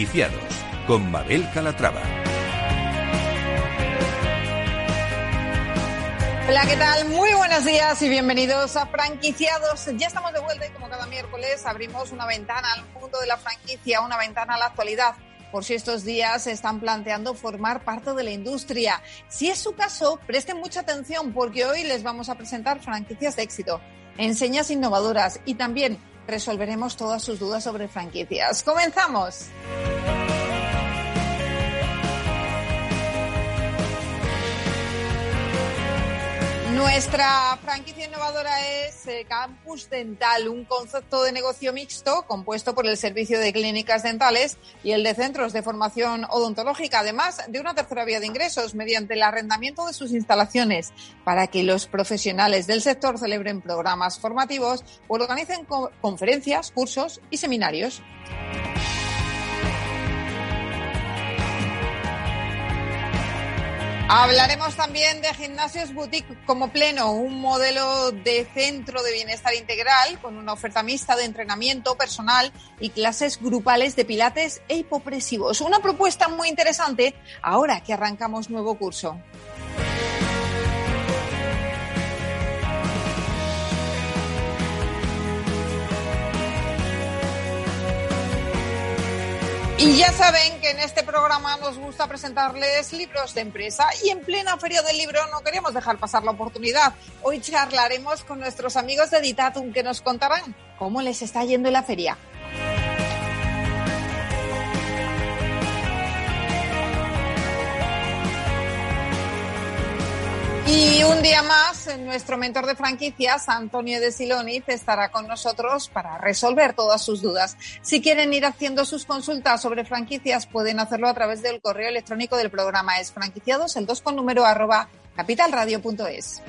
Franquiciados con Mabel Calatrava. Hola, ¿qué tal? Muy buenos días y bienvenidos a Franquiciados. Ya estamos de vuelta y como cada miércoles abrimos una ventana al mundo de la franquicia, una ventana a la actualidad por si estos días se están planteando formar parte de la industria. Si es su caso, presten mucha atención porque hoy les vamos a presentar franquicias de éxito, enseñas innovadoras y también resolveremos todas sus dudas sobre franquicias. ¡Comenzamos! Nuestra franquicia innovadora es eh, Campus Dental, un concepto de negocio mixto compuesto por el servicio de clínicas dentales y el de centros de formación odontológica, además de una tercera vía de ingresos mediante el arrendamiento de sus instalaciones para que los profesionales del sector celebren programas formativos o organicen conferencias, cursos y seminarios. Hablaremos también de gimnasios boutique como pleno, un modelo de centro de bienestar integral con una oferta mixta de entrenamiento personal y clases grupales de pilates e hipopresivos. Una propuesta muy interesante ahora que arrancamos nuevo curso. Y ya saben que en este programa nos gusta presentarles libros de empresa y en plena feria del libro no queríamos dejar pasar la oportunidad. Hoy charlaremos con nuestros amigos de Editatum que nos contarán cómo les está yendo en la feria. Y un día más, nuestro mentor de franquicias, Antonio de Siloniz, estará con nosotros para resolver todas sus dudas. Si quieren ir haciendo sus consultas sobre franquicias, pueden hacerlo a través del correo electrónico del programa. Es franquiciados, el 2 con número arroba capitalradio.es.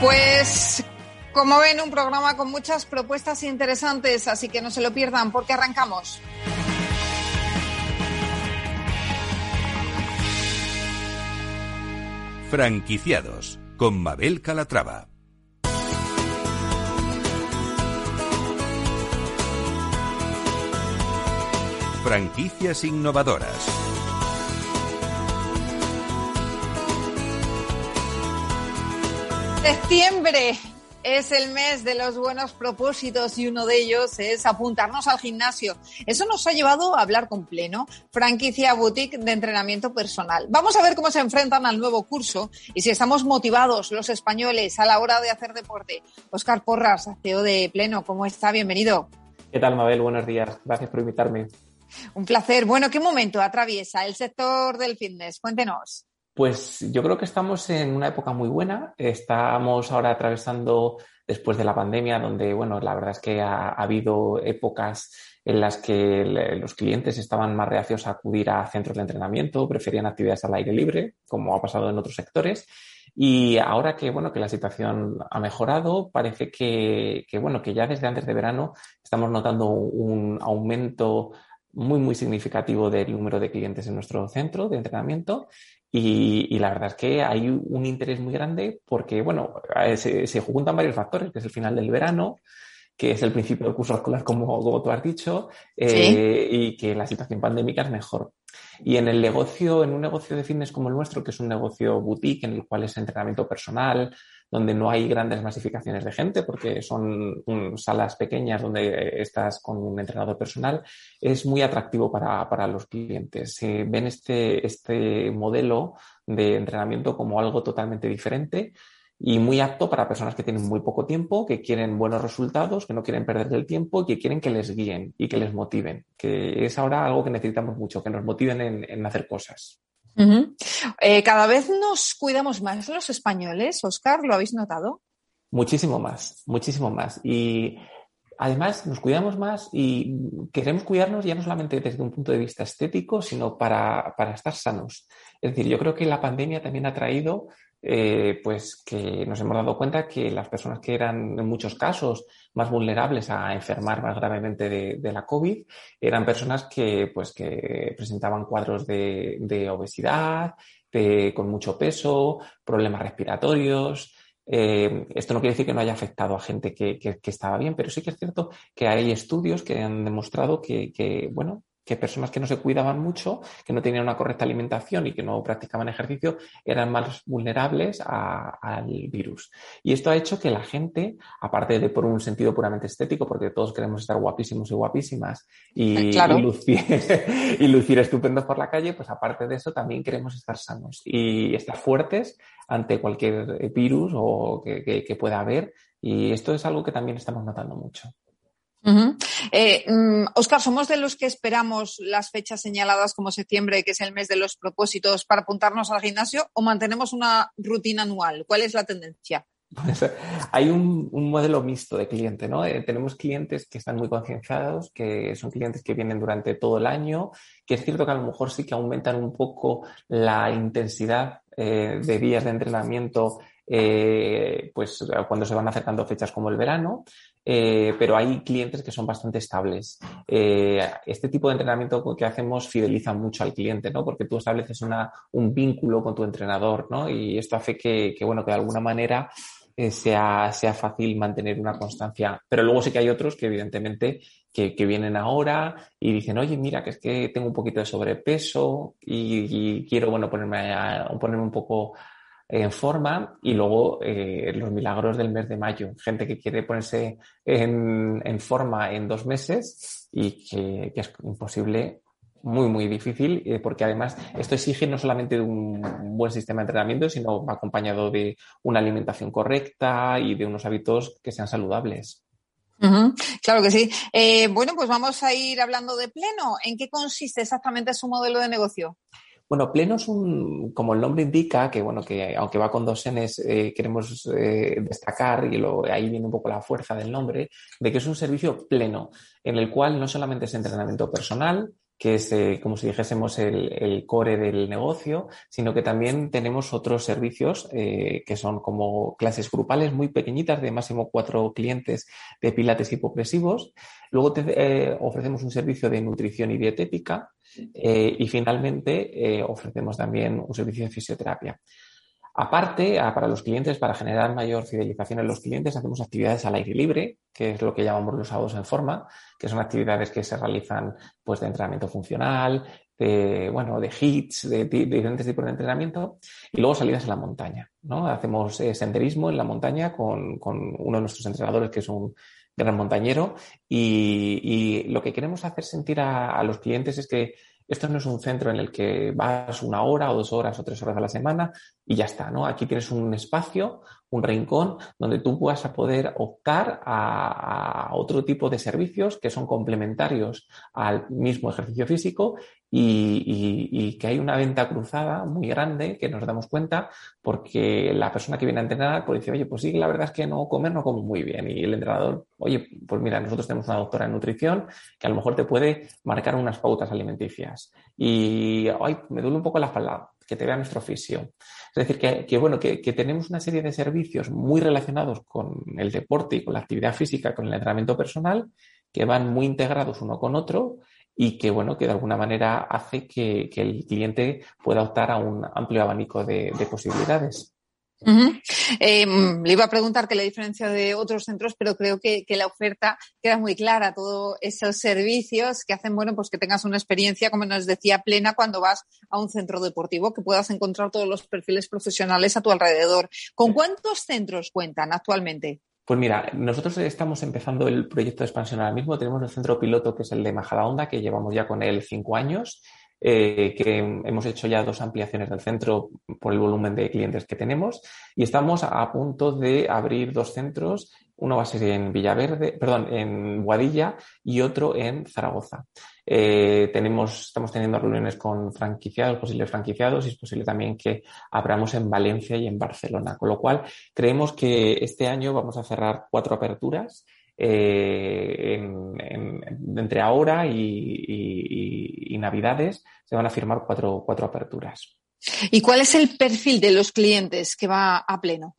Pues como ven, un programa con muchas propuestas interesantes, así que no se lo pierdan porque arrancamos. Franquiciados con Mabel Calatrava. Franquicias innovadoras. Septiembre, es el mes de los buenos propósitos y uno de ellos es apuntarnos al gimnasio. Eso nos ha llevado a hablar con Pleno, franquicia boutique de entrenamiento personal. Vamos a ver cómo se enfrentan al nuevo curso y si estamos motivados los españoles a la hora de hacer deporte. Oscar Porras, CEO de Pleno, ¿cómo está? Bienvenido. ¿Qué tal, Mabel? Buenos días. Gracias por invitarme. Un placer. Bueno, ¿qué momento atraviesa el sector del fitness? Cuéntenos. Pues yo creo que estamos en una época muy buena. Estamos ahora atravesando después de la pandemia, donde, bueno, la verdad es que ha, habido épocas en las que los clientes estaban más reacios a acudir a centros de entrenamiento, preferían actividades al aire libre, como ha pasado en otros sectores. Y ahora que, bueno, que la situación ha mejorado, parece que, que, bueno, que ya desde antes de verano estamos notando un aumento muy, muy significativo del número de clientes en nuestro centro de entrenamiento y, la verdad es que hay un interés muy grande porque, bueno, eh, se, se, juntan varios factores, que es el final del verano, que es el principio del curso escolar, como, como tú has dicho, eh, y que la situación pandémica es mejor. Y en el negocio, en un negocio de fitness como el nuestro, que es un negocio boutique en el cual es entrenamiento personal, donde no hay grandes masificaciones de gente, porque son salas pequeñas donde estás con un entrenador personal, es muy atractivo para, para los clientes. Se ven este, este modelo de entrenamiento como algo totalmente diferente y muy apto para personas que tienen muy poco tiempo, que quieren buenos resultados, que no quieren perder el tiempo, que quieren que les guíen y que les motiven, que es ahora algo que necesitamos mucho, que nos motiven en, en hacer cosas. Eh, cada vez nos cuidamos más los españoles, Oscar, ¿lo habéis notado? Muchísimo más, muchísimo más. Y además nos cuidamos más y queremos cuidarnos ya no solamente desde un punto de vista estético, sino para, para estar sanos. Es decir, yo creo que la pandemia también ha traído eh, pues que nos hemos dado cuenta que las personas que eran en muchos casos más vulnerables a enfermar más gravemente de, la COVID eran personas que, pues, que presentaban cuadros de, obesidad, con mucho peso, problemas respiratorios. Eh, esto no quiere decir que no haya afectado a gente que, estaba bien, pero sí que es cierto que hay estudios que han demostrado que, que bueno, que personas que no se cuidaban mucho, que no tenían una correcta alimentación y que no practicaban ejercicio, eran más vulnerables al virus. Y esto ha hecho que la gente, aparte de por un sentido puramente estético, porque todos queremos estar guapísimos y guapísimas y, lucir, estupendos por la calle, pues aparte de eso también queremos estar sanos y estar fuertes ante cualquier virus o que pueda haber. Y esto es algo que también estamos notando mucho. Oscar, eh, mm, ¿somos de los que esperamos las fechas señaladas como septiembre, que es el mes de los propósitos, para apuntarnos al gimnasio o mantenemos una rutina anual? ¿Cuál es la tendencia? Pues, hay un, modelo mixto de cliente, ¿no? Eh, tenemos clientes que están muy concienciados, que son clientes que vienen durante todo el año, que es cierto que a lo mejor sí que aumentan un poco la intensidad eh, de días de entrenamiento pues cuando se van acercando fechas como el verano, eh, pero hay clientes que son bastante estables. Eh, este tipo de entrenamiento que hacemos fideliza mucho al cliente, ¿no? Porque tú estableces una, un vínculo con tu entrenador, ¿no? Y esto hace que, bueno, que de alguna manera eh, sea, sea fácil mantener una constancia. Pero luego sí que hay otros que evidentemente que, vienen ahora y dicen, oye, mira, que es que tengo un poquito de sobrepeso y, y quiero, bueno, ponerme, a, ponerme un poco en forma y luego eh, los milagros del mes de mayo. Gente que quiere ponerse en, en forma en dos meses y que, es imposible, muy, muy difícil, eh, porque además esto exige no solamente un buen sistema de entrenamiento, sino acompañado de una alimentación correcta y de unos hábitos que sean saludables. Claro que sí. Eh, bueno, pues vamos a ir hablando de pleno. ¿En qué consiste exactamente su modelo de negocio? Bueno, Pleno es un, como el nombre indica, que bueno, que aunque va con dos Ns, eh, queremos eh, destacar, y lo, ahí viene un poco la fuerza del nombre, de que es un servicio pleno, en el cual no solamente es entrenamiento personal, que es eh, como si dijésemos el, core del negocio, sino que también tenemos otros servicios que son como clases grupales muy pequeñitas de máximo cuatro clientes de pilates hipopresivos. Luego te, ofrecemos un servicio de nutrición y dietética, eh, y finalmente eh, ofrecemos también un servicio de fisioterapia. Aparte, para los clientes, para generar mayor fidelización en los clientes, hacemos actividades al aire libre, que es lo que llamamos los sábados en forma, que son actividades que se realizan pues, de entrenamiento funcional, de, bueno, de hits, de, diferentes tipos de entrenamiento, y luego salidas a la montaña. ¿no? Hacemos eh, senderismo en la montaña con, con uno de nuestros entrenadores, que es un gran montañero y, lo que queremos hacer sentir a, los clientes es que esto no es un centro en el que vas una hora o dos horas o tres horas a la semana y ya está, ¿no? Aquí tienes un espacio, un rincón donde tú vas a poder optar a, otro tipo de servicios que son complementarios al mismo ejercicio físico y, que hay una venta cruzada muy grande que nos damos cuenta porque la persona que viene a entrenar pues dice, oye, pues sí, la verdad es que no comer no como muy bien y el entrenador, oye, pues mira, nosotros tenemos una doctora en nutrición que a lo mejor te puede marcar unas pautas alimenticias y, ay, me duele un poco la espalda, que te vea nuestro fisio. Es decir, que, bueno, que, tenemos una serie de servicios muy relacionados con el deporte y con la actividad física, con el entrenamiento personal, que van muy integrados uno con otro y que, bueno, que de alguna manera hace que, el cliente pueda optar a un amplio abanico de posibilidades. Em, le iba a preguntar qué la diferencia de otros centros, pero creo que, la oferta queda muy clara. Todos esos servicios que hacen, bueno, pues que tengas una experiencia, como nos decía, plena cuando vas a un centro deportivo, que puedas encontrar todos los perfiles profesionales a tu alrededor. ¿Con cuántos centros cuentan actualmente? Pues mira, nosotros estamos empezando el proyecto de expansión ahora mismo. Tenemos el centro piloto que es el de Majadahonda, que llevamos ya con él cinco años eh, que hemos hecho ya dos ampliaciones del centro por el volumen de clientes que tenemos y estamos a punto de abrir dos centros uno va a ser en Villaverde, perdón, en Boadilla y otro en Zaragoza. Eh, tenemos, estamos teniendo reuniones con franquiciados, posibles franquiciados, y es posible también que abramos en Valencia y en Barcelona. Con lo cual, creemos que este año vamos a cerrar cuatro aperturas. Eh, entre ahora y, Navidades se van a firmar cuatro, cuatro aperturas. ¿Y cuál es el perfil de los clientes que va a pleno?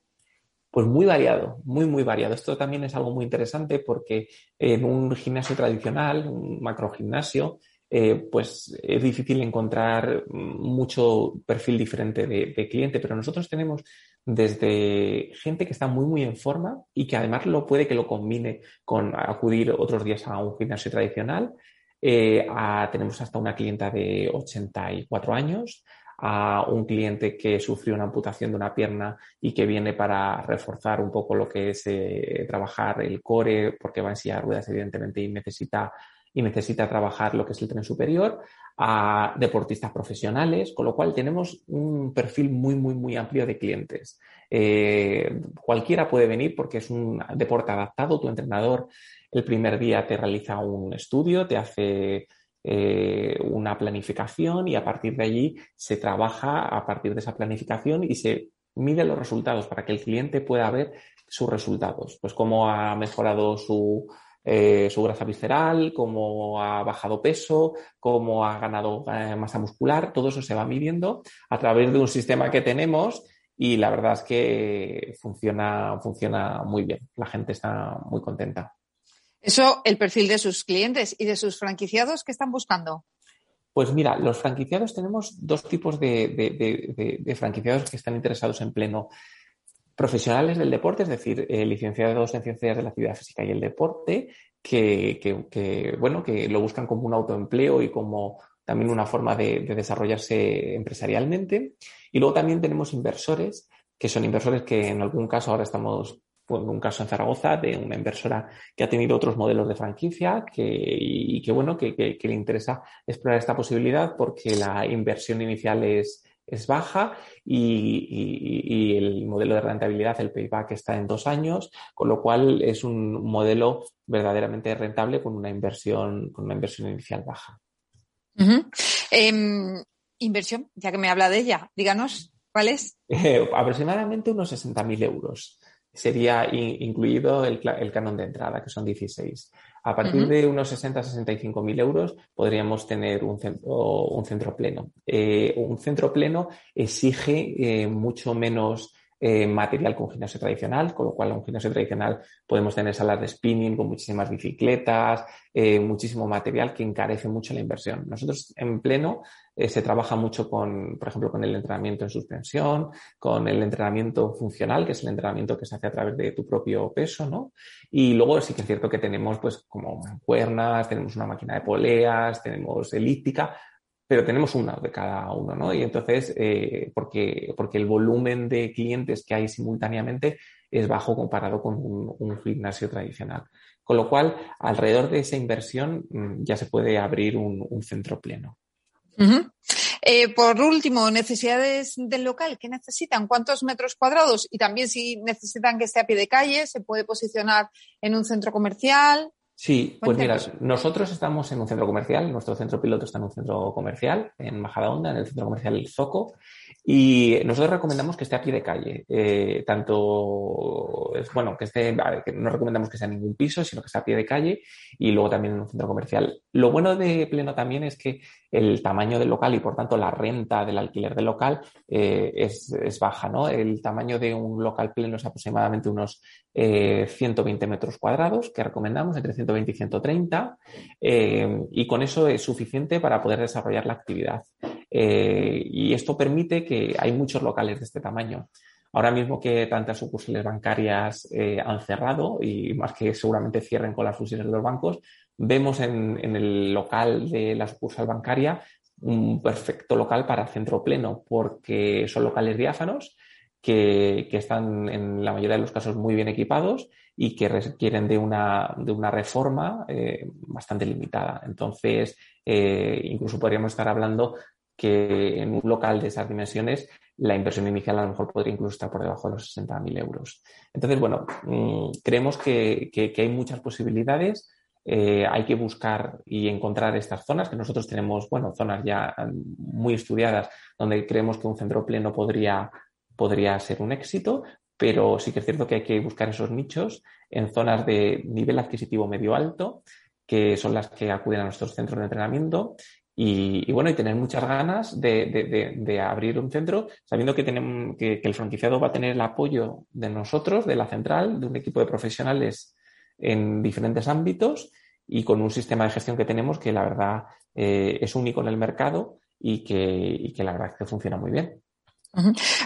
Pues muy variado, muy, muy variado. Esto también es algo muy interesante porque en un gimnasio tradicional, un macrogimnasio, eh, pues es difícil encontrar mucho perfil diferente de, cliente, pero nosotros tenemos desde gente que está muy, muy en forma y que además lo puede que lo combine con acudir otros días a un gimnasio tradicional. Eh, tenemos hasta una clienta de 84 años, a un cliente que sufrió una amputación de una pierna y que viene para reforzar un poco lo que es eh, trabajar el core, porque va en silla de ruedas, evidentemente, y necesita, y necesita trabajar lo que es el tren superior, a deportistas profesionales, con lo cual tenemos un perfil muy, muy, muy amplio de clientes. Eh, cualquiera puede venir porque es un deporte adaptado. Tu entrenador el primer día te realiza un estudio, te hace eh, una planificación y a partir de allí se trabaja a partir de esa planificación y se mide los resultados para que el cliente pueda ver sus resultados, pues cómo ha mejorado su, eh, su grasa visceral, cómo ha bajado peso, cómo ha ganado masa muscular, todo eso se va midiendo a través de un sistema que tenemos y la verdad es que funciona, funciona muy bien. La gente está muy contenta. Eso, el perfil de sus clientes y de sus franquiciados que están buscando. Pues mira, los franquiciados tenemos dos tipos de, franquiciados que están interesados en pleno. Profesionales del deporte, es decir, eh, licenciados en ciencias de la actividad física y el deporte, que, bueno, que lo buscan como un autoempleo y como también una forma de, desarrollarse empresarialmente. Y luego también tenemos inversores, que son inversores que en algún caso ahora estamos un caso en Zaragoza de una inversora que ha tenido otros modelos de franquicia que, y que, bueno, que, le interesa explorar esta posibilidad porque la inversión inicial es, baja y, el modelo de rentabilidad, el payback, está en dos años, con lo cual es un modelo verdaderamente rentable con una inversión, con una inversión inicial baja. Em, inversión, ya que me habla de ella, díganos, ¿cuál es? aproximadamente unos 60.000 euros sería incluido el, canon de entrada, que son 16. A partir de unos 60 65 mil euros podríamos tener un centro, un centro pleno. Eh, un centro pleno exige eh, mucho menos eh, material con gimnasio tradicional, con lo cual en un gimnasio tradicional podemos tener salas de spinning con muchísimas bicicletas, eh, muchísimo material que encarece mucho la inversión. Nosotros en pleno eh, se trabaja mucho con, por ejemplo, con el entrenamiento en suspensión, con el entrenamiento funcional, que es el entrenamiento que se hace a través de tu propio peso, ¿no? Y luego sí que es cierto que tenemos pues como cuernas, tenemos una máquina de poleas, tenemos elíptica, pero tenemos una de cada uno, ¿no? Y entonces, eh, porque, porque el volumen de clientes que hay simultáneamente es bajo comparado con un, gimnasio tradicional. Con lo cual, alrededor de esa inversión mm, ya se puede abrir un, centro pleno. Eh, por último, necesidades del local. ¿Qué necesitan? ¿Cuántos metros cuadrados? Y también si necesitan que esté a pie de calle, ¿se puede posicionar en un centro comercial? Sí, pues mira, nosotros estamos en un centro comercial, nuestro centro piloto está en un centro comercial, en Majadahonda, en el centro comercial Zoco, y nosotros recomendamos que esté a pie de calle. Eh, tanto, bueno, que esté, no recomendamos que sea en ningún piso, sino que esté a pie de calle y luego también en un centro comercial. Lo bueno de Pleno también es que el tamaño del local y por tanto la renta del alquiler del local eh, es, baja, ¿no? El tamaño de un local pleno es aproximadamente unos 120 eh, metros cuadrados que recomendamos, entre 120 y 130, y con eso es suficiente para poder desarrollar la actividad. Eh, y esto permite que hay muchos locales de este tamaño. Ahora mismo que tantas sucursales bancarias eh, han cerrado y más que seguramente cierren con las fusiones de los bancos, vemos en, el local de la sucursal bancaria un perfecto local para centro pleno porque son locales diáfanos que, están en la mayoría de los casos muy bien equipados y que requieren de una, de una reforma eh, bastante limitada. Entonces, incluso podríamos estar hablando que en un local de esas dimensiones la inversión inicial a lo mejor podría incluso estar por debajo de los 60.000 euros. Entonces, bueno, mm, creemos que, hay muchas posibilidades. Eh, hay que buscar y encontrar estas zonas, que nosotros tenemos, bueno, zonas ya mm, muy estudiadas donde creemos que un centro pleno podría, podría ser un éxito, pero sí que es cierto que hay que buscar esos nichos en zonas de nivel adquisitivo medio alto, que son las que acuden a nuestros centros de entrenamiento y, bueno, y tener muchas ganas de, abrir un centro, sabiendo que, tenemos, que, el franquiciado va a tener el apoyo de nosotros, de la central, de un equipo de profesionales en diferentes ámbitos y con un sistema de gestión que tenemos que la verdad eh, es único en el mercado y que, y que la verdad es que funciona muy bien.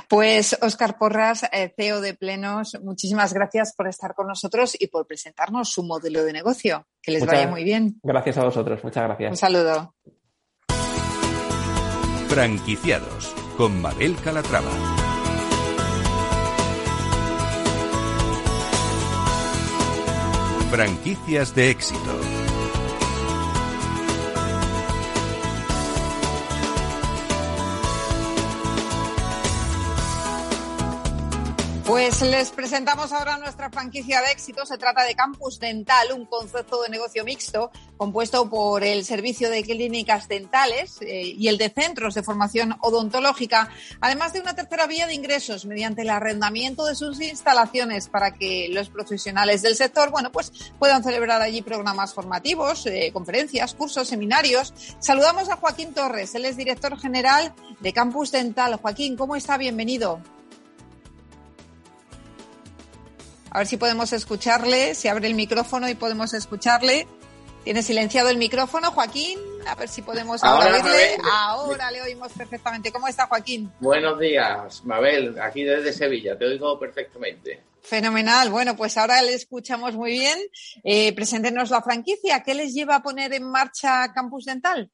Pues Óscar Porras, eh, CEO de Plenos, muchísimas gracias por estar con nosotros y por presentarnos su modelo de negocio. Que les vaya muy bien. Gracias a vosotros, muchas gracias. Un saludo. Franquiciados con Mabel Calatrava. Franquicias de éxito. Pues les presentamos ahora nuestra franquicia de éxito. Se trata de Campus Dental, un concepto de negocio mixto compuesto por el servicio de clínicas dentales eh, y el de centros de formación odontológica, además de una tercera vía de ingresos mediante el arrendamiento de sus instalaciones para que los profesionales del sector, bueno, pues puedan celebrar allí programas formativos, eh, conferencias, cursos, seminarios. Saludamos a Joaquín Torres, él es director general de Campus Dental. Joaquín, ¿cómo está? Bienvenido. A ver si podemos escucharle, se abre el micrófono y podemos escucharle. Tiene silenciado el micrófono, Joaquín. A ver si podemos ahora, oírle. Ahora le oímos perfectamente. ¿Cómo está, Joaquín? Buenos días, Mabel, aquí desde Sevilla. Te oigo perfectamente. Fenomenal. Bueno, pues ahora le escuchamos muy bien. Eh, preséntenos la franquicia. ¿Qué les lleva a poner en marcha Campus Dental?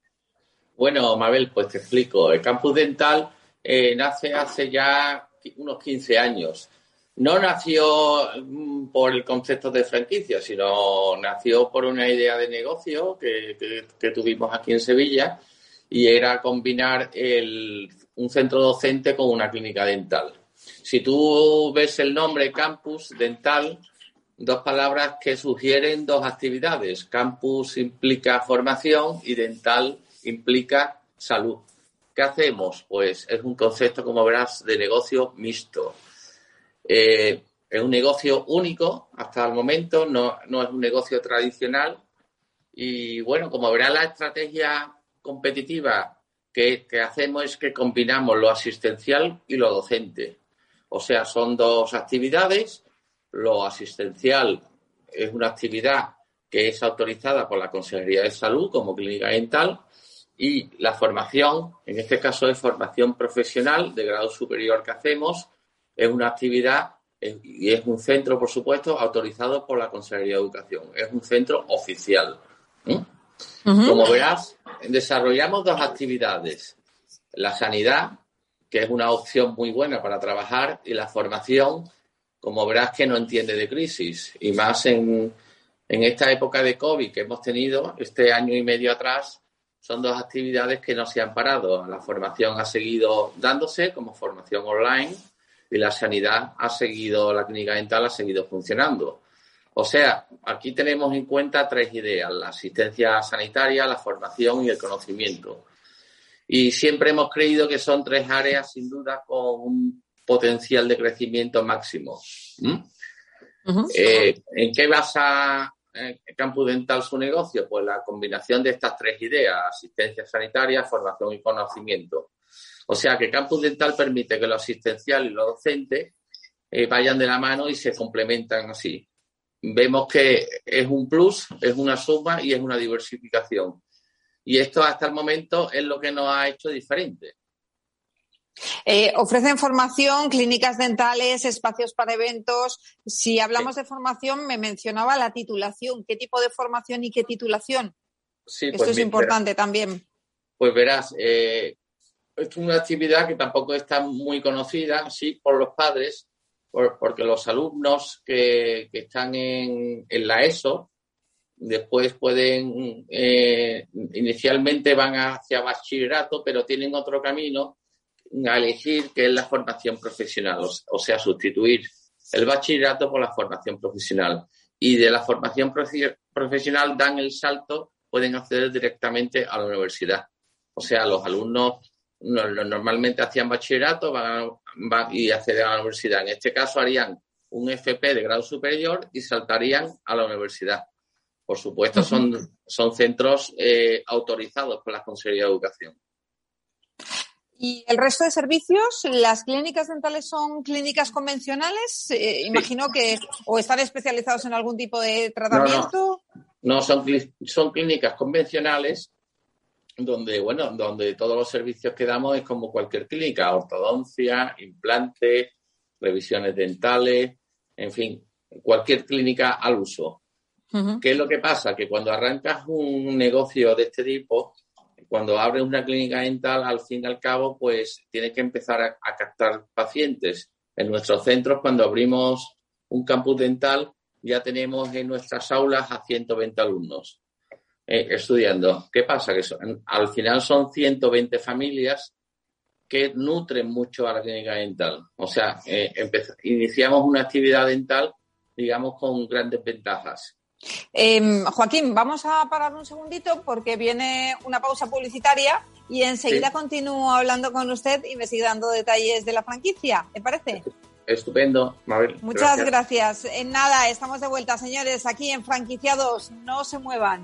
Bueno, Mabel, pues te explico. El Campus Dental eh, nace hace ya unos 15 años no nació mm, por el concepto de franquicia, sino nació por una idea de negocio que, tuvimos aquí en Sevilla y era combinar un centro docente con una clínica dental. Si tú ves el nombre campus dental, dos palabras que sugieren dos actividades. Campus implica formación y dental implica salud. ¿Qué hacemos? Pues es un concepto, como verás, de negocio mixto eh, es un negocio único hasta el momento, no, es un negocio tradicional. Y bueno, como verá la estrategia competitiva que, hacemos es que combinamos lo asistencial y lo docente. O sea, son dos actividades. Lo asistencial es una actividad que es autorizada por la Consejería de Salud como clínica dental y la formación, en este caso es formación profesional de grado superior que hacemos, es una actividad y es un centro, por supuesto, autorizado por la Consejería de Educación. Es un centro oficial. Como verás, desarrollamos dos actividades. La sanidad, que es una opción muy buena para trabajar, y la formación, como verás, que no entiende de crisis. Y más en, en esta época de COVID que hemos tenido, este año y medio atrás, son dos actividades que no se han parado. La formación ha seguido dándose como formación online y la sanidad ha seguido, la clínica dental ha seguido funcionando. O sea, aquí tenemos en cuenta tres ideas, la asistencia sanitaria, la formación y el conocimiento. Y siempre hemos creído que son tres áreas, sin duda, con un potencial de crecimiento máximo. ¿Mm? Eh, ¿En qué basa eh, Campus Dental su negocio? Pues la combinación de estas tres ideas, asistencia sanitaria, formación y conocimiento. O sea que Campus Dental permite que lo asistencial y lo docente eh, vayan de la mano y se complementan así. Vemos que es un plus, es una suma y es una diversificación. Y esto hasta el momento es lo que nos ha hecho diferente. Eh, ofrecen formación, clínicas dentales, espacios para eventos. Si hablamos de formación, me mencionaba la titulación. ¿Qué tipo de formación y qué titulación? Sí, Esto pues es importante también. Pues verás, eh, es una actividad que tampoco está muy conocida, sí, por los padres, porque los alumnos que, están en, la ESO, después pueden, eh, inicialmente van hacia bachillerato, pero tienen otro camino a elegir qué es la formación profesional, o, sea, sustituir el bachillerato por la formación profesional. Y de la formación profesional dan el salto, pueden acceder directamente a la universidad. O sea, los alumnos normalmente hacían bachillerato van, y acceden a la universidad. En este caso harían un FP de grado superior y saltarían a la universidad. Por supuesto, son, son centros eh, autorizados por la Consejería de Educación. ¿Y el resto de servicios? ¿Las clínicas dentales son clínicas convencionales? Eh, imagino que o están especializados en algún tipo de tratamiento. No, son, son clínicas convencionales donde, bueno, donde todos los servicios que damos es como cualquier clínica, ortodoncia, implante, revisiones dentales, en fin, cualquier clínica al uso. ¿Qué es lo que pasa? Que cuando arrancas un negocio de este tipo, cuando abres una clínica dental, al fin y al cabo, pues tienes que empezar a, captar pacientes. En nuestros centros, cuando abrimos un campus dental, ya tenemos en nuestras aulas a 120 alumnos eh, estudiando. ¿Qué pasa? Que al final son 120 familias que nutren mucho a la clínica dental. O sea, eh, iniciamos una actividad dental, digamos, con grandes ventajas. Em, Joaquín, vamos a parar un segundito porque viene una pausa publicitaria y enseguida continúo hablando con usted y me sigue dando detalles de la franquicia. ¿Te parece? Estupendo, Mabel. Muchas gracias. En nada, estamos de vuelta, señores, aquí en Franquiciados. No se muevan.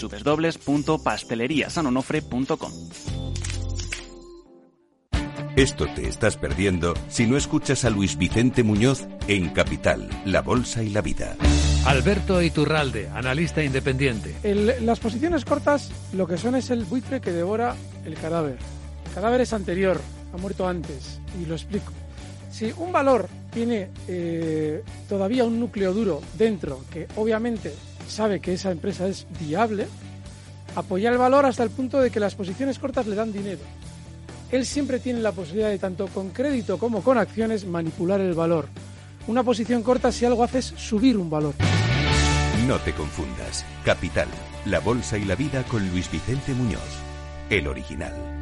www.pasteleriasanonofre.com. Esto te estás perdiendo si no escuchas a Luis Vicente Muñoz en Capital, La Bolsa y la Vida. Alberto Iturralde, analista independiente. las posiciones cortas lo que son es el buitre que devora el cadáver. El cadáver es anterior, ha muerto antes, y lo explico. Si un valor tiene eh, todavía un núcleo duro dentro, que obviamente sabe que esa empresa es viable, apoya el valor hasta el punto de que las posiciones cortas le dan dinero. Él siempre tiene la posibilidad de, tanto con crédito como con acciones, manipular el valor. Una posición corta si algo hace es subir un valor. No te confundas. Capital, la bolsa y la vida con Luis Vicente Muñoz, el original.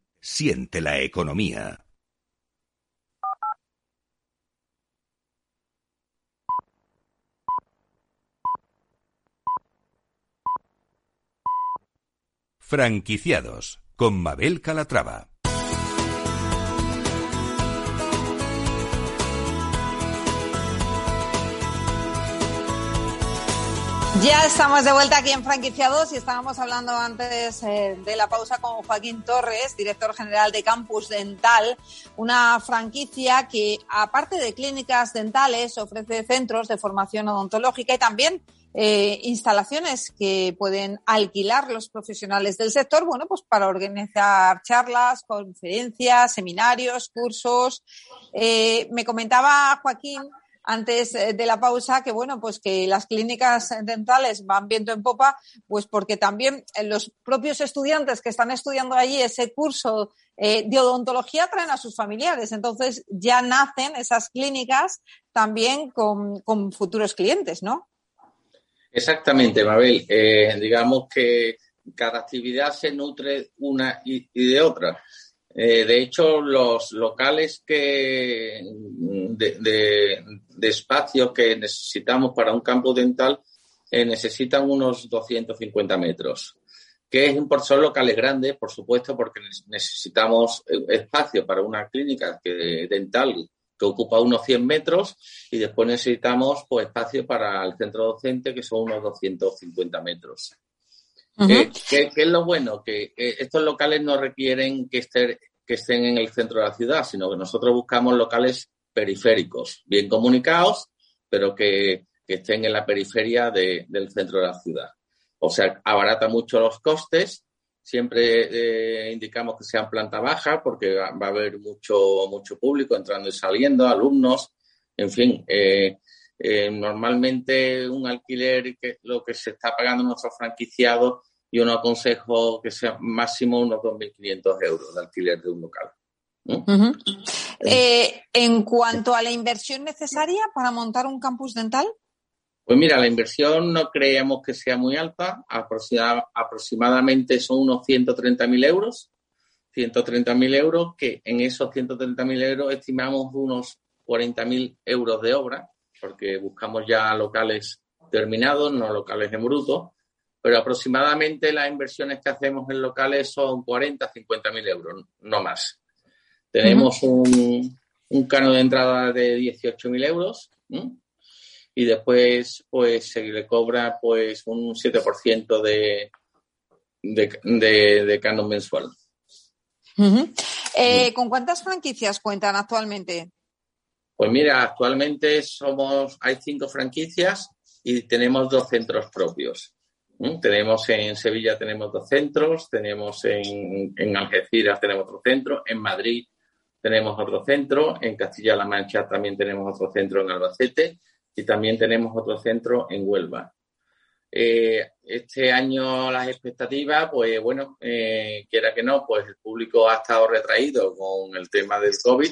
Siente la economía. Franquiciados con Mabel Calatrava. Ya estamos de vuelta aquí en Franquiciados y estábamos hablando antes eh, de la pausa con Joaquín Torres, director general de Campus Dental, una franquicia que, aparte de clínicas dentales, ofrece centros de formación odontológica y también eh, instalaciones que pueden alquilar los profesionales del sector, bueno, pues para organizar charlas, conferencias, seminarios, cursos. Eh, me comentaba Joaquín antes eh, de la pausa que bueno pues que las clínicas dentales van viendo en popa pues porque también los propios estudiantes que están estudiando allí ese curso de odontología traen a sus familiares entonces ya nacen esas clínicas también con, futuros clientes no Exactamente, Mabel. Eh, digamos que cada actividad se nutre una y, de otra. Eh, de hecho, los locales que de, espacio que necesitamos para un campo dental eh, necesitan unos 250 metros. Que es, son locales grandes, por supuesto, porque necesitamos espacio para una clínica dental que ocupa unos 100 metros y después necesitamos pues, espacio para el centro docente que son unos 250 metros. ¿Qué, es lo bueno? Que estos locales no requieren que, que estén en el centro de la ciudad, sino que nosotros buscamos locales periféricos, bien comunicados, pero que, estén en la periferia del centro de la ciudad. O sea, abarata mucho los costes Siempre eh, indicamos que sean planta baja porque va, a haber mucho, mucho público entrando y saliendo, alumnos, en fin. Eh, eh, normalmente un alquiler, que lo que se está pagando nuestro franquiciado, yo no aconsejo que sea máximo unos 2.500 euros de alquiler de un local. en cuanto a la inversión necesaria para montar un campus dental. Pues mira, la inversión no creemos que sea muy alta, aproximadamente son unos 130.000 euros, 130.000 euros, que en esos 130.000 euros estimamos unos 40.000 euros de obra, porque buscamos ya locales terminados, no locales en bruto, pero aproximadamente las inversiones que hacemos en locales son 40, 50.000 euros, no más. Tenemos un, un cano de entrada de 18.000 euros y después pues se le cobra pues un 7% de, de, de, canon mensual. Eh, ¿Con cuántas franquicias cuentan actualmente? Pues mira, actualmente somos, hay cinco franquicias y tenemos dos centros propios. Tenemos en Sevilla tenemos dos centros, tenemos en, en Algeciras tenemos otro centro, en Madrid tenemos otro centro, en Castilla-La Mancha también tenemos otro centro en Albacete y también tenemos otro centro en Huelva. Eh, este año las expectativas, pues bueno, eh, quiera que no, pues el público ha estado retraído con el tema del COVID,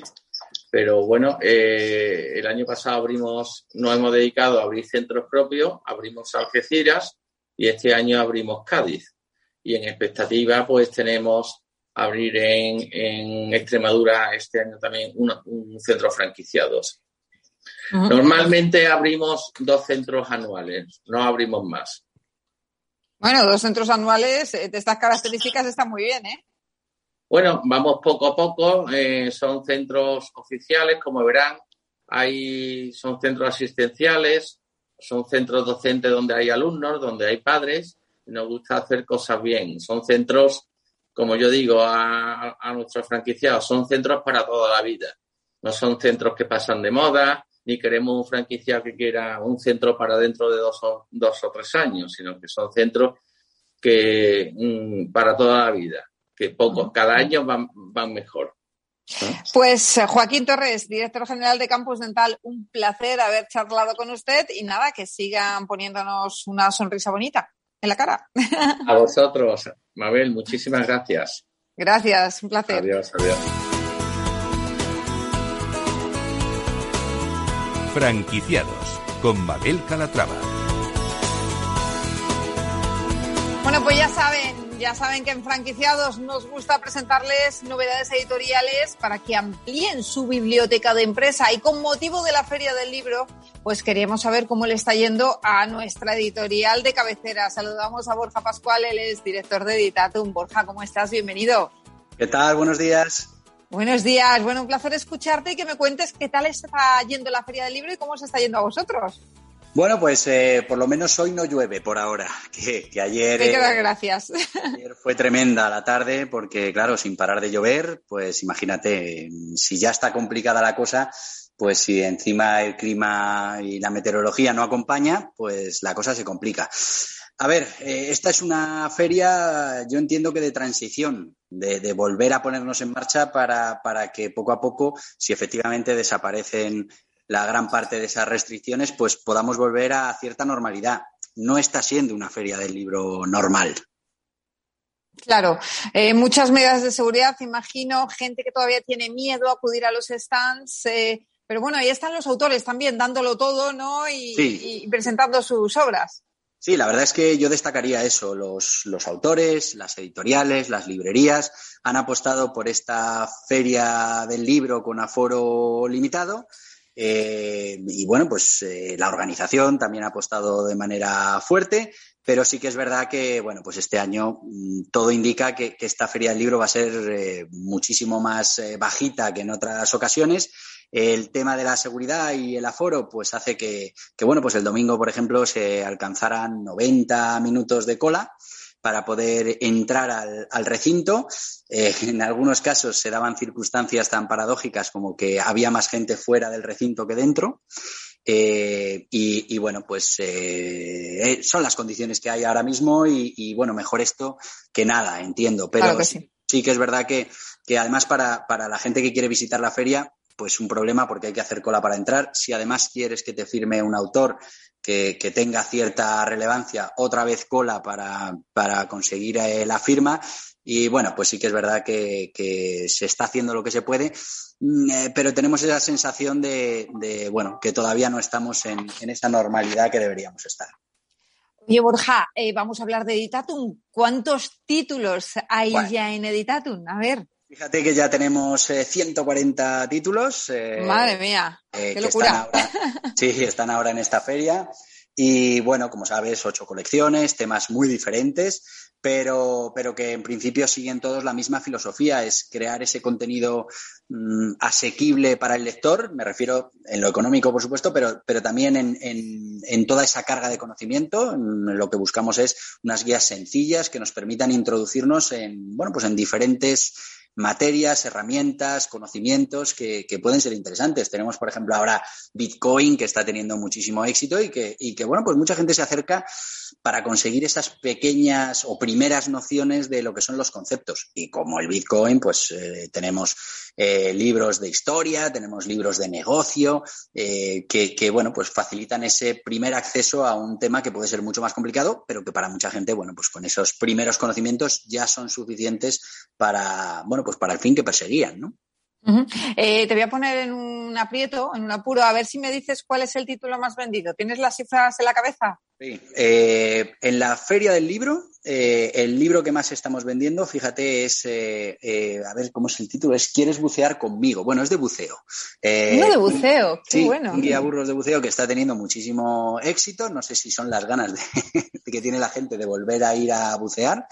pero bueno, eh, el año pasado abrimos, nos hemos dedicado a abrir centros propios, abrimos Algeciras y este año abrimos Cádiz. Y en expectativa, pues tenemos abrir en, en Extremadura este año también un centro franquiciados. Normalmente abrimos dos centros anuales, no abrimos más. Bueno, dos centros anuales eh, de estas características están muy bien, ¿eh? Bueno, vamos poco a poco. Eh, son centros oficiales, como verán. Hay, son centros asistenciales, son centros docentes donde hay alumnos, donde hay padres. Y nos gusta hacer cosas bien. Son centros, como yo digo a, a nuestros franquiciados, son centros para toda la vida. No son centros que pasan de moda, ni queremos un franquiciado que quiera un centro para dentro de dos o, dos o tres años, sino que son centros que mm, para toda la vida, que poco, cada año van, van mejor. Pues eh, Joaquín Torres, director general de Campus Dental, un placer haber charlado con usted y nada, que sigan poniéndonos una sonrisa bonita en la cara. A vosotros, Mabel, muchísimas gracias. Gracias, un placer. Adiós, adiós. Franquiciados con Mabel Calatrava. Bueno, pues ya saben, Ya saben que en franquiciados nos gusta presentarles novedades editoriales para que amplíen su biblioteca de empresa y con motivo de la Feria del Libro, pues queríamos saber cómo le está yendo a nuestra editorial de cabecera. Saludamos a Borja Pascual, él es director de Editatum. Borja, ¿cómo estás? Bienvenido. ¿Qué tal? Buenos días. Buenos días. Bueno, un placer escucharte y que me cuentes qué tal está yendo la Feria del Libro y cómo se está yendo a vosotros. Bueno, pues eh, por lo menos hoy no llueve por ahora, que, ayer, eh, gracias. ayer fue tremenda la tarde porque, claro, sin parar de llover, pues imagínate, si ya está complicada la cosa, pues si encima el clima y la meteorología no acompaña, pues la cosa se complica. A ver, eh, esta es una feria, yo entiendo que de transición, de, volver a ponernos en marcha para, para, que poco a poco, si efectivamente desaparecen la gran parte de esas restricciones, pues podamos volver a cierta normalidad. No está siendo una feria del libro normal. Claro, eh, muchas medidas de seguridad, imagino, gente que todavía tiene miedo a acudir a los stands, eh, pero bueno, ahí están los autores también dándolo todo, ¿no? y presentando sus obras. Sí, la verdad es que yo destacaría eso. Los, los, autores, las editoriales, las librerías han apostado por esta feria del libro con aforo limitado. Eh, y bueno, pues eh, la organización también ha apostado de manera fuerte, pero sí que es verdad que, bueno, pues este año mm, todo indica que, esta feria del libro va a ser eh, muchísimo más bajita que en otras ocasiones. El tema de la seguridad y el aforo, pues hace que, bueno, pues el domingo, por ejemplo, se alcanzaran 90 minutos de cola para poder entrar al, recinto. Eh, en algunos casos se daban circunstancias tan paradójicas como que había más gente fuera del recinto que dentro. Eh, y, bueno, pues eh, son las condiciones que hay ahora mismo y, bueno, mejor esto que nada, entiendo. Pero sí. que es verdad que, que además para, para la gente que quiere visitar la feria, pues un problema porque hay que hacer cola para entrar. Si además quieres que te firme un autor que, tenga cierta relevancia, otra vez cola para, conseguir eh, la firma. Y bueno, pues sí que es verdad que, se está haciendo lo que se puede, mm, eh, pero tenemos esa sensación de, bueno, que todavía no estamos en, esa normalidad que deberíamos estar. Oye, Borja, eh, vamos a hablar de Editatum. ¿Cuántos títulos hay ya en Editatum? A ver. Fíjate que ya tenemos 140 eh, títulos. Eh, Madre mía, eh, qué locura. sí, están ahora en esta feria. Y bueno, como sabes, ocho colecciones, temas muy diferentes, pero, pero que en principio siguen todos la misma filosofía, es crear ese contenido mm, asequible para el lector, me refiero en lo económico, por supuesto, pero, pero también en, en, en toda esa carga de conocimiento. Lo que buscamos es unas guías sencillas que nos permitan introducirnos en, bueno, pues en diferentes materias, herramientas, conocimientos que, pueden ser interesantes. Tenemos, por ejemplo, ahora Bitcoin, que está teniendo muchísimo éxito y que, y que, bueno, pues mucha gente se acerca para conseguir esas pequeñas o primeras nociones de lo que son los conceptos. Y como el Bitcoin, pues eh, tenemos eh, libros de historia, tenemos libros de negocio, eh, que, que, bueno, pues facilitan ese primer acceso a un tema que puede ser mucho más complicado, pero que para mucha gente, bueno, pues con esos primeros conocimientos ya son suficientes para, bueno, pues para el fin que perseguían, ¿no? te voy a poner en un aprieto, en un apuro, a ver si me dices cuál es el título más vendido. ¿Tienes las cifras en la cabeza? Sí. Eh, en la feria del libro, eh, el libro que más estamos vendiendo, fíjate, es, eh, a ver cómo es el título, es ¿Quieres bucear conmigo? Bueno, es de buceo. Uno de buceo, qué sí, bueno. Un guía burros de buceo que está teniendo muchísimo éxito. No sé si son las ganas de, que tiene la gente de volver a ir a bucear.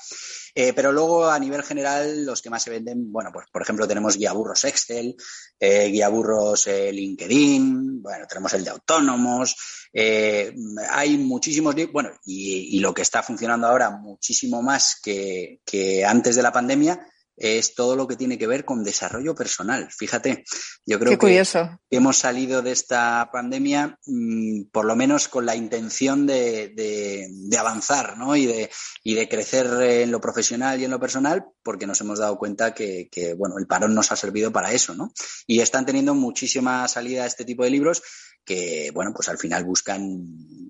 Pero luego, a nivel general, los que más se venden, bueno, pues por ejemplo, tenemos guía burros Excel, guía burros LinkedIn, bueno, tenemos el de autónomos, hay muchísimos bueno, y, lo que está funcionando ahora muchísimo más que, antes de la pandemia es todo lo que tiene que ver con desarrollo personal. Fíjate, yo creo que hemos salido de esta pandemia mm, por lo menos con la intención de, avanzar ¿no? y, de, y de crecer en lo profesional y en lo personal, porque nos hemos dado cuenta que, que, bueno, el parón nos ha servido para eso. ¿no? Y están teniendo muchísima salida este tipo de libros que, bueno, pues al final buscan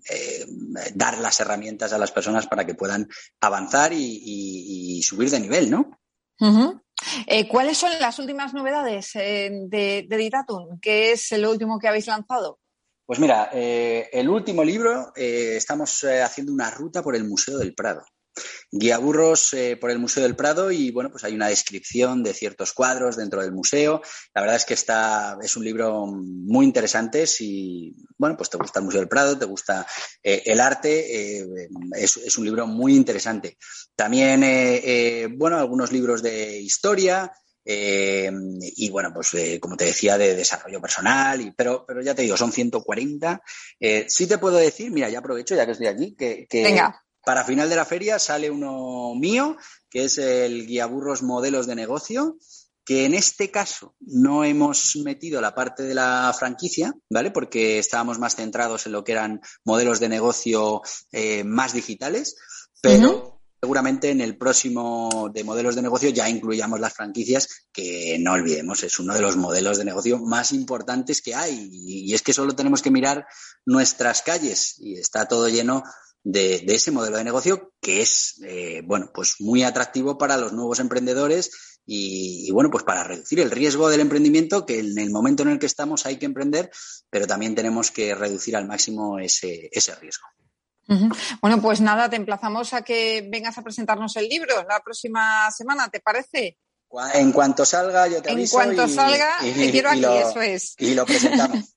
eh, dar las herramientas a las personas para que puedan avanzar y, subir de nivel, ¿no? Eh, ¿Cuáles son las últimas novedades eh, de, de Ditatum? ¿Qué es el último que habéis lanzado? Pues mira, el último libro estamos haciendo una ruta por el Museo del Prado. Guía burros eh, por el Museo del Prado y bueno, pues hay una descripción de ciertos cuadros dentro del museo. La verdad es que está, es un libro muy interesante si, bueno, pues te gusta el Museo del Prado, te gusta eh, el arte, eh, es, un libro muy interesante. También, bueno, algunos libros de historia, y bueno, pues como te decía, de desarrollo personal, y, pero, pero ya te digo, son 140. sí te puedo decir, mira, ya aprovecho, ya que estoy aquí, que, para final de la feria sale uno mío, que es el guía burros modelos de negocio, que en este caso no hemos metido la parte de la franquicia, ¿vale? Porque estábamos más centrados en lo que eran modelos de negocio eh, más digitales, pero seguramente en el próximo de modelos de negocio ya incluyamos las franquicias, que no olvidemos, es uno de los modelos de negocio más importantes que hay. Y es que solo tenemos que mirar nuestras calles y está todo lleno de, ese modelo de negocio que es, eh, bueno, pues muy atractivo para los nuevos emprendedores y, bueno, pues para reducir el riesgo del emprendimiento, que en el momento en el que estamos hay que emprender, pero también tenemos que reducir al máximo ese, ese riesgo. Bueno, pues nada, te emplazamos a que vengas a presentarnos el libro la próxima semana, ¿te parece? En cuanto salga, yo te aviso. En cuanto salga, te quiero aquí, eso es. Y lo presentamos.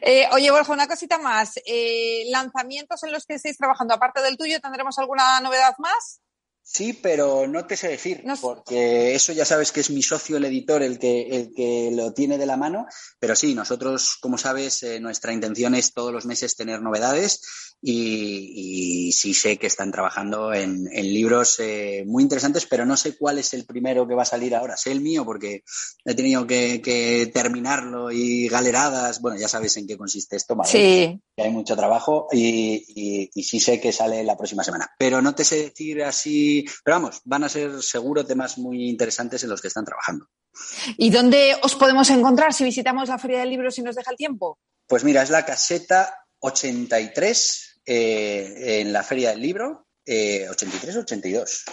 Eh, oye, Borja, una cosita más. Eh, ¿Lanzamientos en los que estáis trabajando, aparte del tuyo, tendremos alguna novedad más? Sí, pero no te sé decir, porque eso ya sabes que es mi socio, el editor, el que, el que lo tiene de la mano. Pero sí, nosotros, como sabes, eh, nuestra intención es todos los meses tener novedades y, sí sé que están trabajando en, libros eh, muy interesantes, pero no sé cuál es el primero que va a salir ahora. Sé el mío porque he tenido que, terminarlo y galeradas. Bueno, ya sabes en qué consiste esto, ¿vale? Sí. Hay mucho trabajo y, y sí sé que sale la próxima semana. Pero no te sé decir así pero vamos, van a ser seguro temas muy interesantes en los que están trabajando. ¿Y dónde os podemos encontrar si visitamos la Feria del Libro si nos deja el tiempo? Pues mira, es la caseta 83 eh, en la Feria del Libro. Eh, 83 82.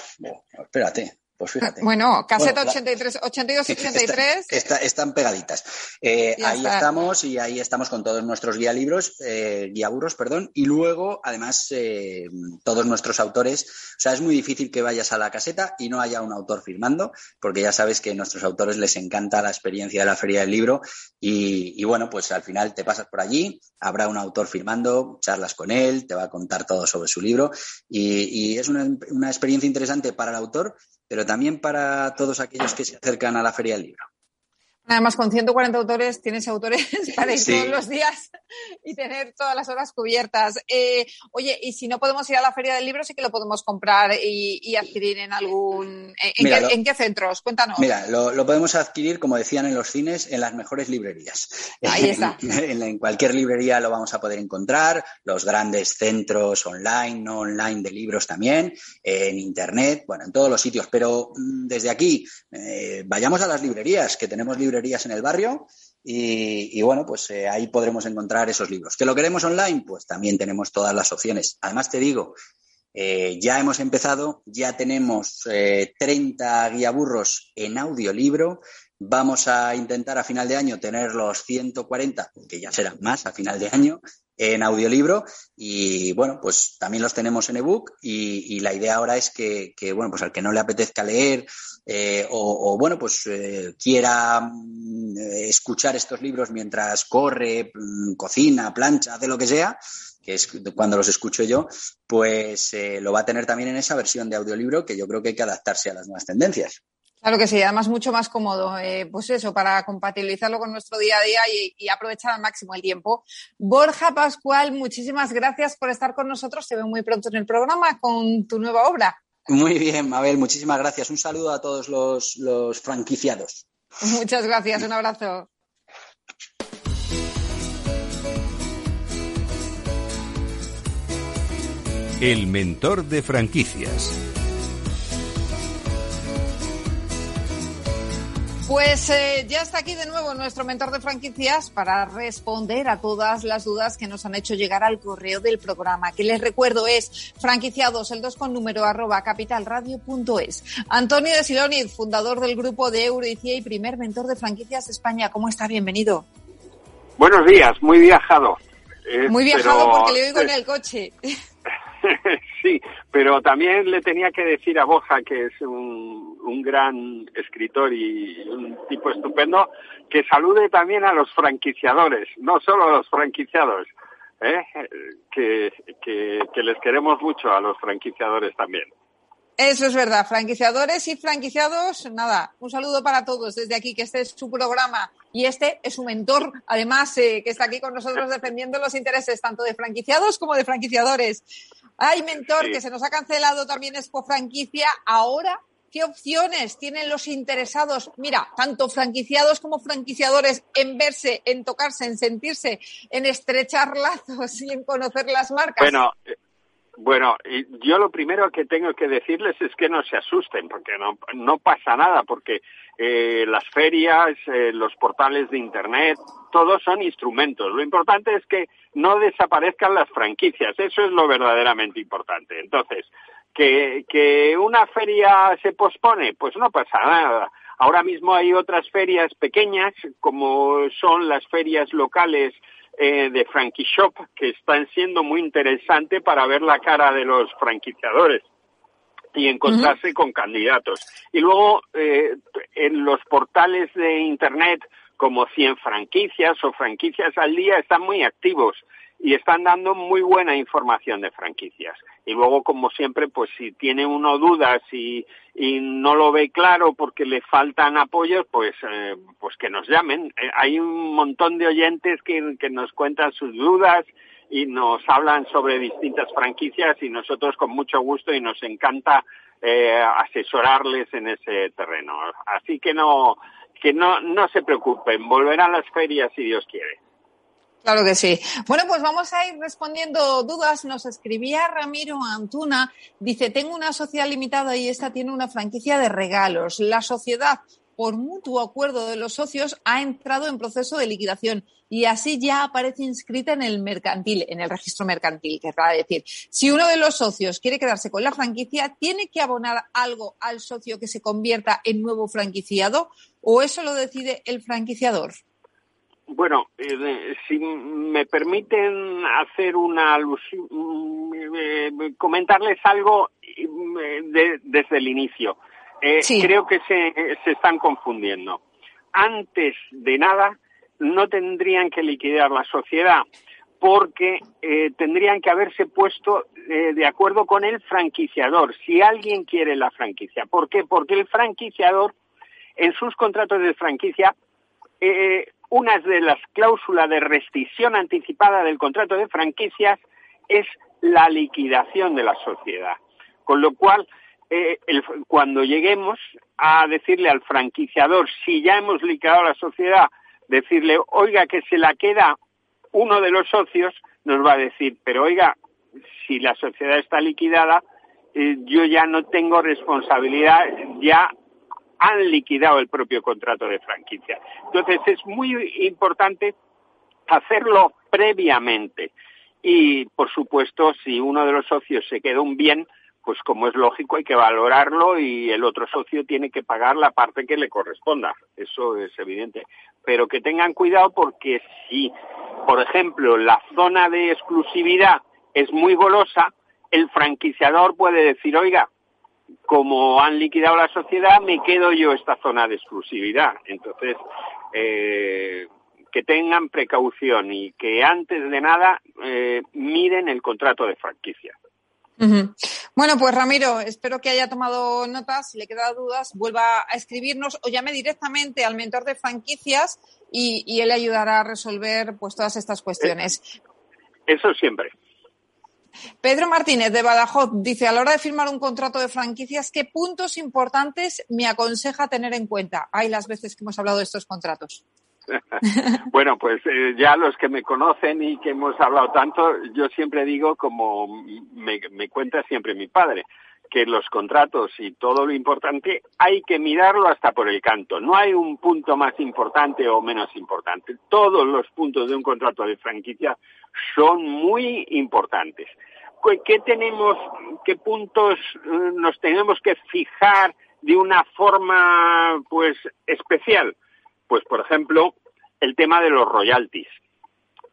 espérate. Pues fíjate. Bueno, caseta 83, 82 y 83. están pegaditas. Eh, ahí estamos y ahí estamos con todos nuestros guía libros, eh, guía burros, perdón. Y luego, además, eh, todos nuestros autores. O sea, es muy difícil que vayas a la caseta y no haya un autor firmando, porque ya sabes que a nuestros autores les encanta la experiencia de la feria del libro. Y, bueno, pues al final te pasas por allí, habrá un autor firmando, charlas con él, te va a contar todo sobre su libro. Y, es una, una experiencia interesante para el autor pero también para todos aquellos que se acercan a la Feria del Libro. Además, con 140 autores, tienes autores para ir todos los días y tener todas las horas cubiertas. Eh, oye, y si no podemos ir a la Feria del Libro, sí que lo podemos comprar y, adquirir en algún. ¿En, qué, centros? Cuéntanos. Mira, lo, podemos adquirir, como decían en los cines, en las mejores librerías. Ahí está. en, cualquier librería lo vamos a poder encontrar, los grandes centros online, no online de libros también, en Internet, bueno, en todos los sitios. Pero mm, desde aquí, eh, vayamos a las librerías, que tenemos librerías en el barrio y, bueno, pues eh, ahí podremos encontrar esos libros. ¿Que lo queremos online? Pues también tenemos todas las opciones. Además, te digo, eh, ya hemos empezado, ya tenemos 30 eh, guiaburros en audiolibro. Vamos a intentar a final de año tener los 140, que ya serán más a final de año, en audiolibro y bueno, pues también los tenemos en ebook y, y la idea ahora es que, bueno, pues al que no le apetezca leer eh, o, bueno, pues eh, quiera mm, escuchar estos libros mientras corre, mm, cocina, plancha, hace lo que sea, que es cuando los escucho yo, pues eh, lo va a tener también en esa versión de audiolibro que yo creo que hay que adaptarse a las nuevas tendencias. Claro que sí, además mucho más cómodo, pues eso, para compatibilizarlo con nuestro día a día y, aprovechar al máximo el tiempo. Borja Pascual, muchísimas gracias por estar con nosotros. Se ve muy pronto en el programa con tu nueva obra. Muy bien, Mabel, muchísimas gracias. Un saludo a todos los, los franquiciados. Muchas gracias, un abrazo. El mentor de franquicias. Pues eh, ya está aquí de nuevo nuestro mentor de franquicias para responder a todas las dudas que nos han hecho llegar al correo del programa, que les recuerdo es franquiciados, el 2 con número arroba capitalradio.es. Antonio de Siloniz, fundador del grupo de Euroicia y primer mentor de franquicias España. ¿Cómo está? Bienvenido. Buenos días, muy viajado. muy viajado porque le oigo en el coche. sí, pero también le tenía que decir a Boja, que es un, un gran escritor y un tipo estupendo, que salude también a los franquiciadores, no solo a los franquiciados, ¿eh? que, que, que les queremos mucho a los franquiciadores también. Eso es verdad, franquiciadores y franquiciados, nada, un saludo para todos desde aquí, que este es su programa y este es su mentor, además, eh, que está aquí con nosotros defendiendo los intereses tanto de franquiciados como de franquiciadores. Hay mentor que se nos ha cancelado también Expo Franquicia. Ahora, ¿qué opciones tienen los interesados? Mira, tanto franquiciados como franquiciadores en verse, en tocarse, en sentirse, en estrechar lazos y en conocer las marcas. Bueno, eh, bueno, yo lo primero que tengo que decirles es que no se asusten, porque no, pasa nada, porque eh, las ferias, eh, los portales de Internet, todos son instrumentos. Lo importante es que no desaparezcan las franquicias, eso es lo verdaderamente importante. Entonces, que, que una feria se pospone, pues no pasa nada. Ahora mismo hay otras ferias pequeñas, como son las ferias locales eh, de Frankie Shop que están siendo muy interesantes para ver la cara de los franquiciadores y encontrarse con candidatos. Y luego eh, en los portales de Internet como 100 franquicias o franquicias al día están muy activos y están dando muy buena información de franquicias. Y luego, como siempre, pues si tiene uno dudas y, y no lo ve claro porque le faltan apoyos, pues, eh, pues que nos llamen. Eh, hay un montón de oyentes que, que nos cuentan sus dudas y nos hablan sobre distintas franquicias y nosotros con mucho gusto y nos encanta eh, asesorarles en ese terreno. Así que no, que no, no se preocupen, volverán las ferias si Dios quiere. Claro que sí. Bueno, pues vamos a ir respondiendo dudas. Nos escribía Ramiro Antuna. Dice, tengo una sociedad limitada y esta tiene una franquicia de regalos. La sociedad, por mutuo acuerdo de los socios, ha entrado en proceso de liquidación y así ya aparece inscrita en el mercantil, en el registro mercantil, que a decir. Si uno de los socios quiere quedarse con la franquicia, ¿tiene que abonar algo al socio que se convierta en nuevo franquiciado o eso lo decide el franquiciador? Bueno, eh, si me permiten hacer una alusión, eh, comentarles algo eh, desde el inicio. Creo que se, se están confundiendo. Antes de nada, no tendrían que liquidar la sociedad porque tendrían que haberse puesto de acuerdo con el franquiciador, si alguien quiere la franquicia. ¿Por qué? Porque el franquiciador, en sus contratos de franquicia, eh, una de las cláusulas de rescisión anticipada del contrato de franquicias es la liquidación de la sociedad. Con lo cual, eh, cuando lleguemos a decirle al franquiciador, si ya hemos liquidado la sociedad, decirle, oiga, que se la queda uno de los socios, nos va a decir, pero oiga, si la sociedad está liquidada, eh, yo ya no tengo responsabilidad, ya han liquidado el propio contrato de franquicia. Entonces es muy importante hacerlo previamente. Y, por supuesto, si uno de los socios se queda un bien, pues como es lógico hay que valorarlo y el otro socio tiene que pagar la parte que le corresponda. Eso es evidente. Pero que tengan cuidado porque si, por ejemplo, la zona de exclusividad es muy golosa, el franquiciador puede decir, oiga, como han liquidado la sociedad, me quedo yo esta zona de exclusividad. Entonces, eh, que tengan precaución y que antes de nada eh, miren el contrato de franquicia. Bueno, pues Ramiro, espero que haya tomado notas. Si le quedan dudas, vuelva a escribirnos o llame directamente al mentor de franquicias y, él le ayudará a resolver pues todas estas cuestiones. Eso siempre. Pedro Martínez de Badajoz dice, a la hora de firmar un contrato de franquicias, ¿qué puntos importantes me aconseja tener en cuenta? Hay las veces que hemos hablado de estos contratos. bueno, pues eh, ya los que me conocen y que hemos hablado tanto, yo siempre digo, como me, me cuenta siempre mi padre, que los contratos y todo lo importante hay que mirarlo hasta por el canto. No hay un punto más importante o menos importante. Todos los puntos de un contrato de franquicia son muy importantes. ¿Qué tenemos, qué puntos eh, nos tenemos que fijar de una forma, pues, especial? Pues, por ejemplo, el tema de los royalties.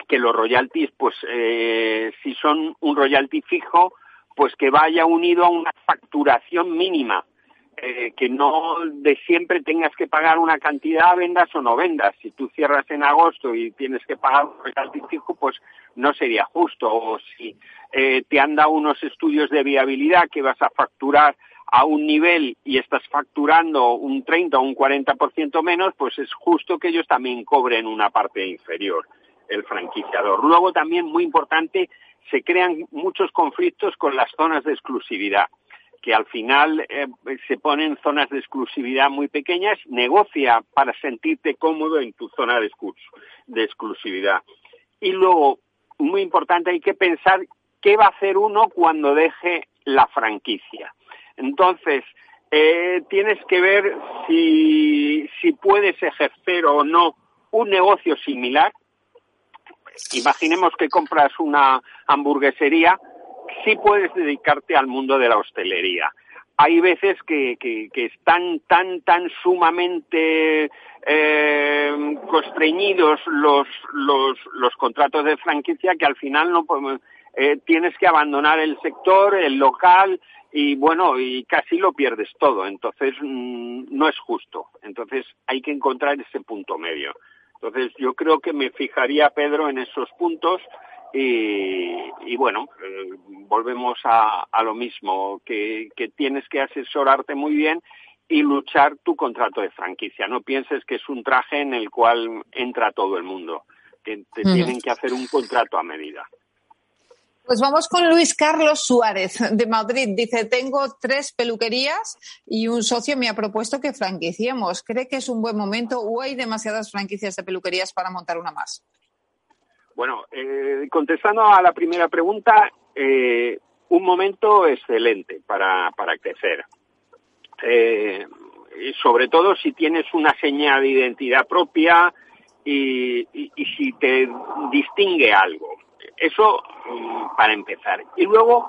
Que los royalties, pues, eh, si son un royalty fijo, pues que vaya unido a una facturación mínima. Eh, que no de siempre tengas que pagar una cantidad, vendas o no vendas. Si tú cierras en agosto y tienes que pagar un recalcitrico, pues no sería justo. O si eh, te han dado unos estudios de viabilidad que vas a facturar a un nivel y estás facturando un 30 o un 40% menos, pues es justo que ellos también cobren una parte inferior, el franquiciador. Luego también, muy importante, se crean muchos conflictos con las zonas de exclusividad que al final eh, se ponen zonas de exclusividad muy pequeñas, negocia para sentirte cómodo en tu zona de, de exclusividad. Y luego, muy importante, hay que pensar qué va a hacer uno cuando deje la franquicia. Entonces, eh, tienes que ver si, si puedes ejercer o no un negocio similar. Imaginemos que compras una hamburguesería, sí puedes dedicarte al mundo de la hostelería. Hay veces que, que, están tan, tan sumamente eh, constreñidos los, los, los contratos de franquicia que al final no eh, tienes que abandonar el sector, el local, y bueno, y casi lo pierdes todo, entonces mm, no es justo. Entonces hay que encontrar ese punto medio. Entonces yo creo que me fijaría, Pedro, en esos puntos y, bueno, eh, volvemos a, lo mismo, que, tienes que asesorarte muy bien y luchar tu contrato de franquicia. No pienses que es un traje en el cual entra todo el mundo, que te tienen que hacer un contrato a medida. Pues vamos con Luis Carlos Suárez de Madrid. Dice, tengo tres peluquerías y un socio me ha propuesto que franquiciemos. ¿Cree que es un buen momento o hay demasiadas franquicias de peluquerías para montar una más? Bueno, eh, contestando a la primera pregunta, eh, un momento excelente para, crecer. Eh, sobre todo si tienes una señal de identidad propia y si te distingue algo eso mm, para empezar. Y luego,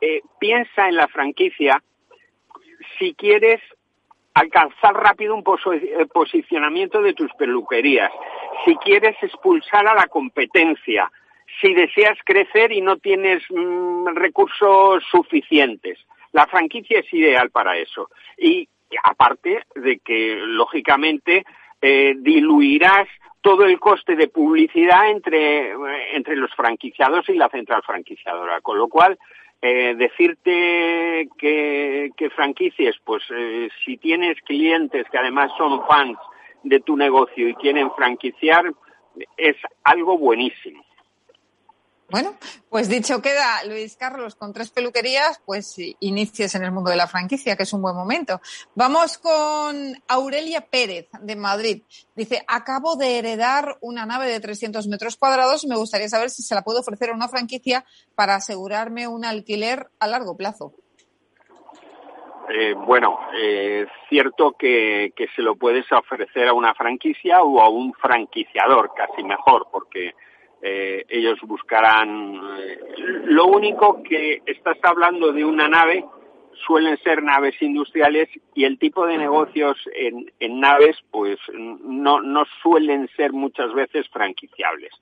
eh, piensa en la franquicia si quieres alcanzar rápido un eh, posicionamiento de tus peluquerías, si quieres expulsar a la competencia, si deseas crecer y no tienes mm, recursos suficientes. La franquicia es ideal para eso. Y aparte de que, lógicamente, eh, diluirás todo el coste de publicidad entre, entre los franquiciados y la central franquiciadora. Con lo cual, eh, decirte que, que, franquicies, pues eh, si tienes clientes que además son fans de tu negocio y quieren franquiciar, es algo buenísimo. Bueno, pues dicho queda, Luis Carlos, con tres peluquerías, pues inicies en el mundo de la franquicia, que es un buen momento. Vamos con Aurelia Pérez, de Madrid. Dice, acabo de heredar una nave de 300 metros cuadrados y me gustaría saber si se la puedo ofrecer a una franquicia para asegurarme un alquiler a largo plazo. Eh, bueno, es eh, cierto que, que se lo puedes ofrecer a una franquicia o a un franquiciador, casi mejor, porque eh, ellos buscarán. Eh, lo único que estás hablando de una nave suelen ser naves industriales y el tipo de negocios en, en naves pues no, no suelen ser muchas veces franquiciables.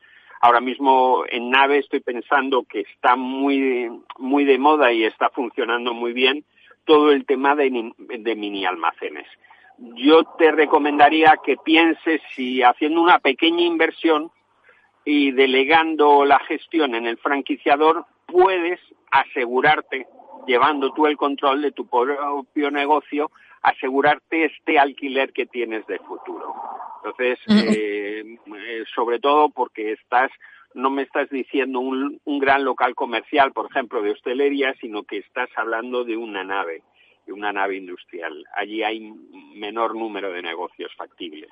Ahora mismo en nave estoy pensando que está muy, muy de moda y está funcionando muy bien todo el tema de, de mini almacenes. Yo te recomendaría que pienses si haciendo una pequeña inversión y delegando la gestión en el franquiciador puedes asegurarte, llevando tú el control de tu propio negocio, asegurarte este alquiler que tienes de futuro. Entonces, eh, eh, sobre todo porque estás, no me estás diciendo un, un gran local comercial, por ejemplo, de hostelería, sino que estás hablando de una nave, de una nave industrial. Allí hay menor número de negocios factibles.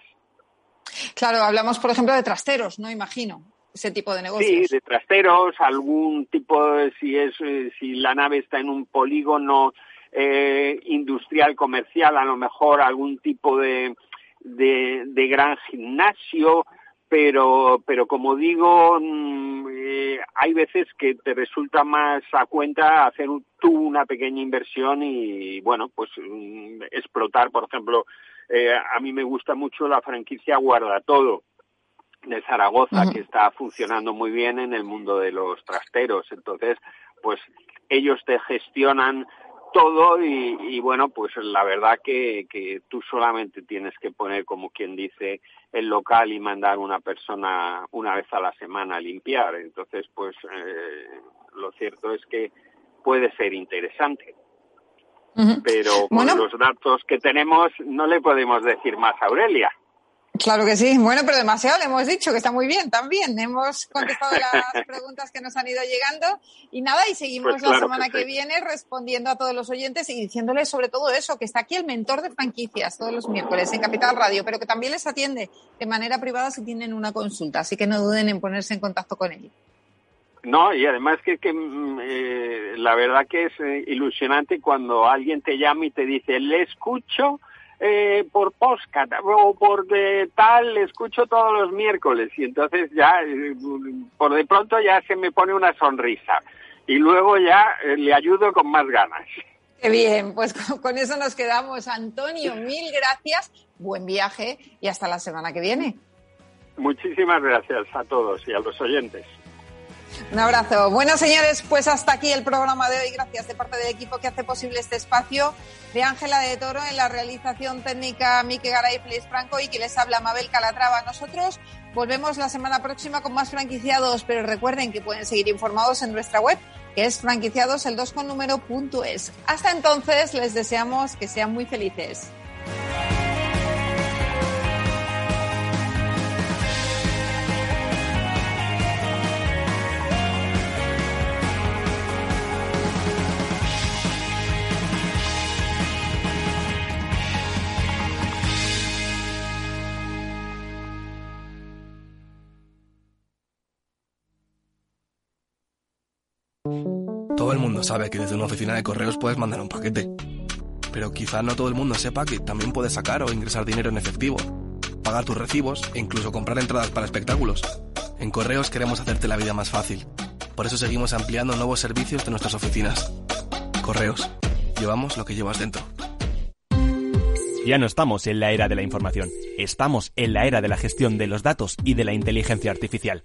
Claro, hablamos, por ejemplo, de trasteros, ¿no? Imagino ese tipo de negocios. Sí, de trasteros, algún tipo, si es, eh, si la nave está en un polígono eh, industrial comercial, a lo mejor algún tipo de, de, de gran gimnasio, pero, pero como digo, mm, eh, hay veces que te resulta más a cuenta hacer tú una pequeña inversión y, bueno, pues mm, explotar, por ejemplo, eh, a mí me gusta mucho la franquicia Guarda Todo de Zaragoza, que está funcionando muy bien en el mundo de los trasteros. Entonces, pues ellos te gestionan todo y, bueno, pues la verdad que, que, tú solamente tienes que poner, como quien dice, el local y mandar una persona una vez a la semana a limpiar. Entonces, pues eh, lo cierto es que puede ser interesante. Pero con los datos que tenemos no le podemos decir más a Aurelia. Claro que sí. Bueno, pero demasiado le hemos dicho que está muy bien también. Hemos contestado las preguntas que nos han ido llegando y nada, y seguimos pues la semana que, viene respondiendo a todos los oyentes y diciéndoles sobre todo eso, que está aquí el mentor de franquicias todos los miércoles en Capital Radio, pero que también les atiende de manera privada si tienen una consulta, así que no duden en ponerse en contacto con él. No, y además que, que mm, eh, la verdad que es eh, ilusionante cuando alguien te llama y te dice, le escucho eh, por podcast o por tal, le escucho todos los miércoles y entonces ya, eh, por de pronto ya se me pone una sonrisa y luego ya eh, le ayudo con más ganas. Qué bien, pues con, eso nos quedamos. Antonio, mil gracias, buen viaje y hasta la semana que viene. Muchísimas gracias a todos y a los oyentes. Un abrazo. Bueno, señores, pues hasta aquí el programa de hoy. Gracias de parte del equipo que hace posible este espacio. De Ángela de Toro en la realización técnica, Mike Garay, Feliz Franco y que les habla Mabel Calatrava. Nosotros volvemos la semana próxima con más franquiciados, pero recuerden que pueden seguir informados en nuestra web, que es franquiciados el 2 con número punto es. Hasta entonces, les deseamos que sean muy felices. Todo el mundo sabe que desde una oficina de correos puedes mandar un paquete. Pero quizá no todo el mundo sepa que también puedes sacar o ingresar dinero en efectivo, pagar tus recibos e incluso comprar entradas para espectáculos. En correos queremos hacerte la vida más fácil. Por eso seguimos ampliando nuevos servicios de nuestras oficinas. Correos. Llevamos lo que llevas dentro. Ya no estamos en la era de la información, estamos en la era de la gestión de los datos y de la inteligencia artificial.